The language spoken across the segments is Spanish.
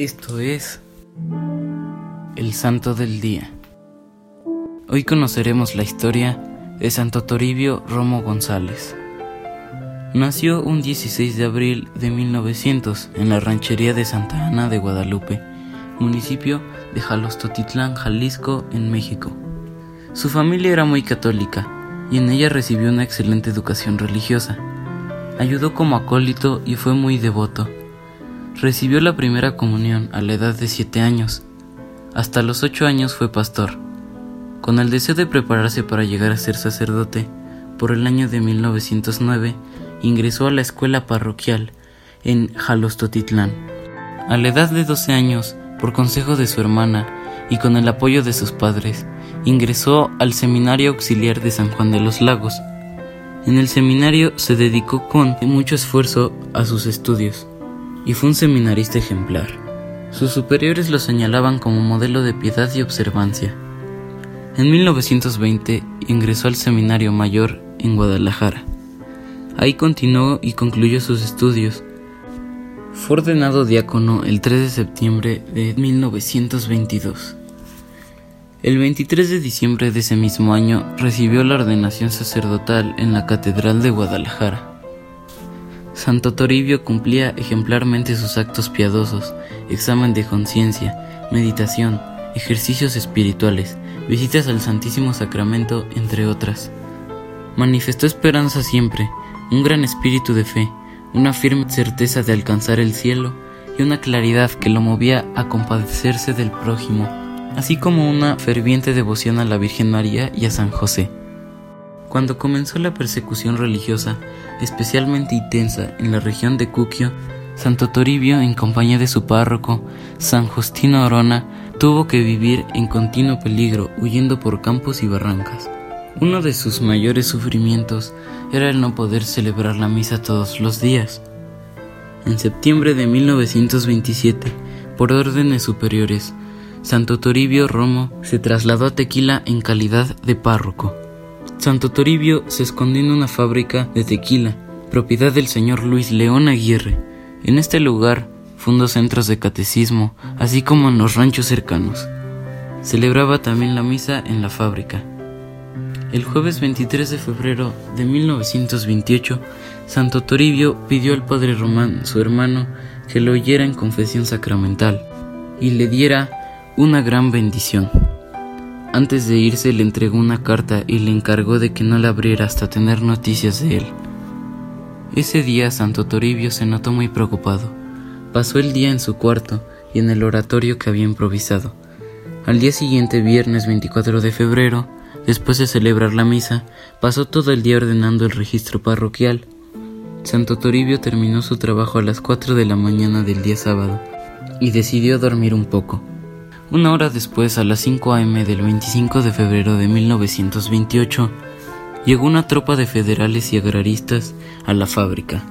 Esto es el Santo del Día. Hoy conoceremos la historia de Santo Toribio Romo González. Nació un 16 de abril de 1900 en la ranchería de Santa Ana de Guadalupe, municipio de Jalostotitlán, Jalisco, en México. Su familia era muy católica y en ella recibió una excelente educación religiosa. Ayudó como acólito y fue muy devoto. Recibió la primera comunión a la edad de siete años. Hasta los ocho años fue pastor. Con el deseo de prepararse para llegar a ser sacerdote, por el año de 1909 ingresó a la escuela parroquial en Jalostotitlán. A la edad de 12 años, por consejo de su hermana y con el apoyo de sus padres, ingresó al Seminario Auxiliar de San Juan de los Lagos. En el seminario se dedicó con mucho esfuerzo a sus estudios y fue un seminarista ejemplar. Sus superiores lo señalaban como modelo de piedad y observancia. En 1920 ingresó al Seminario Mayor en Guadalajara. Ahí continuó y concluyó sus estudios. Fue ordenado diácono el 3 de septiembre de 1922. El 23 de diciembre de ese mismo año recibió la ordenación sacerdotal en la Catedral de Guadalajara. Santo Toribio cumplía ejemplarmente sus actos piadosos, examen de conciencia, meditación, ejercicios espirituales, visitas al Santísimo Sacramento, entre otras. Manifestó esperanza siempre, un gran espíritu de fe, una firme certeza de alcanzar el cielo y una claridad que lo movía a compadecerse del prójimo, así como una ferviente devoción a la Virgen María y a San José. Cuando comenzó la persecución religiosa, especialmente intensa en la región de Cuquio, Santo Toribio, en compañía de su párroco, San Justino Orona, tuvo que vivir en continuo peligro, huyendo por campos y barrancas. Uno de sus mayores sufrimientos era el no poder celebrar la misa todos los días. En septiembre de 1927, por órdenes superiores, Santo Toribio Romo se trasladó a Tequila en calidad de párroco. Santo Toribio se escondió en una fábrica de tequila, propiedad del señor Luis León Aguirre. En este lugar fundó centros de catecismo, así como en los ranchos cercanos. Celebraba también la misa en la fábrica. El jueves 23 de febrero de 1928, Santo Toribio pidió al padre Román, su hermano, que lo oyera en confesión sacramental y le diera una gran bendición. Antes de irse le entregó una carta y le encargó de que no la abriera hasta tener noticias de él. Ese día Santo Toribio se notó muy preocupado. Pasó el día en su cuarto y en el oratorio que había improvisado. Al día siguiente, viernes 24 de febrero, después de celebrar la misa, pasó todo el día ordenando el registro parroquial. Santo Toribio terminó su trabajo a las 4 de la mañana del día sábado y decidió dormir un poco. Una hora después, a las 5 a.m. del 25 de febrero de 1928, llegó una tropa de federales y agraristas a la fábrica,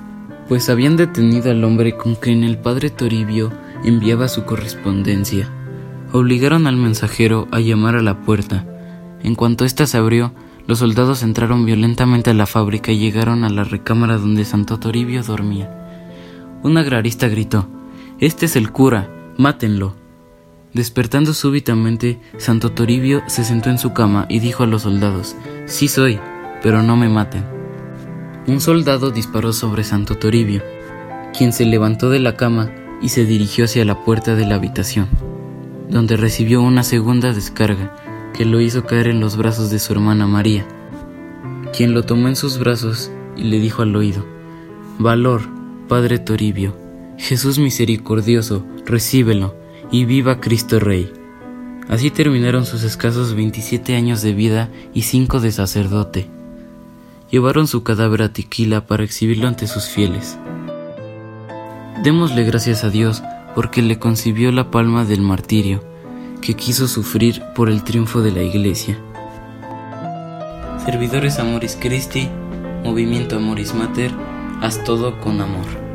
pues habían detenido al hombre con quien el padre Toribio enviaba su correspondencia. Obligaron al mensajero a llamar a la puerta. En cuanto ésta se abrió, los soldados entraron violentamente a la fábrica y llegaron a la recámara donde Santo Toribio dormía. Un agrarista gritó, Este es el cura, mátenlo. Despertando súbitamente, Santo Toribio se sentó en su cama y dijo a los soldados, Sí soy, pero no me maten. Un soldado disparó sobre Santo Toribio, quien se levantó de la cama y se dirigió hacia la puerta de la habitación, donde recibió una segunda descarga que lo hizo caer en los brazos de su hermana María, quien lo tomó en sus brazos y le dijo al oído, Valor, Padre Toribio, Jesús misericordioso, recíbelo y viva Cristo Rey. Así terminaron sus escasos 27 años de vida y 5 de sacerdote. Llevaron su cadáver a Tequila para exhibirlo ante sus fieles. Démosle gracias a Dios porque le concibió la palma del martirio, que quiso sufrir por el triunfo de la Iglesia. Servidores Amoris Christi, Movimiento Amoris Mater, haz todo con amor.